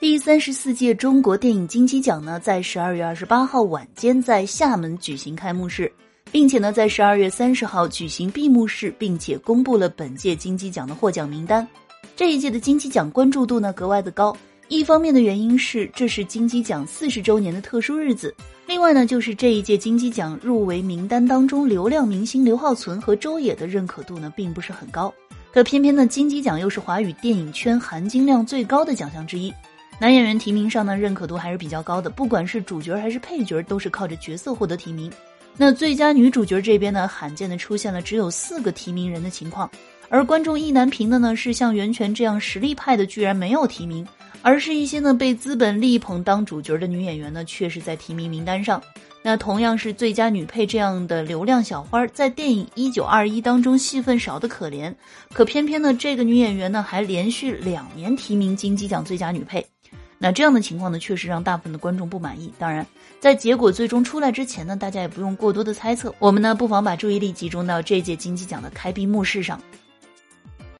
第三十四届中国电影金鸡奖呢，在十二月二十八号晚间在厦门举行开幕式，并且呢，在十二月三十号举行闭幕式，并且公布了本届金鸡奖的获奖名单。这一届的金鸡奖关注度呢格外的高，一方面的原因是这是金鸡奖四十周年的特殊日子，另外呢，就是这一届金鸡奖入围名单当中，流量明星刘浩存和周也的认可度呢并不是很高，可偏偏呢，金鸡奖又是华语电影圈含金量最高的奖项之一。男演员提名上呢，认可度还是比较高的，不管是主角还是配角，都是靠着角色获得提名。那最佳女主角这边呢，罕见的出现了只有四个提名人的情况，而观众意难平的呢，是像袁泉这样实力派的居然没有提名，而是一些呢被资本力捧当主角的女演员呢，却是在提名名单上。那同样是最佳女配这样的流量小花，在电影《一九二一》当中戏份少的可怜，可偏偏呢，这个女演员呢还连续两年提名金鸡奖最佳女配。那这样的情况呢，确实让大部分的观众不满意。当然，在结果最终出来之前呢，大家也不用过多的猜测。我们呢，不妨把注意力集中到这届金鸡奖的开闭幕式上。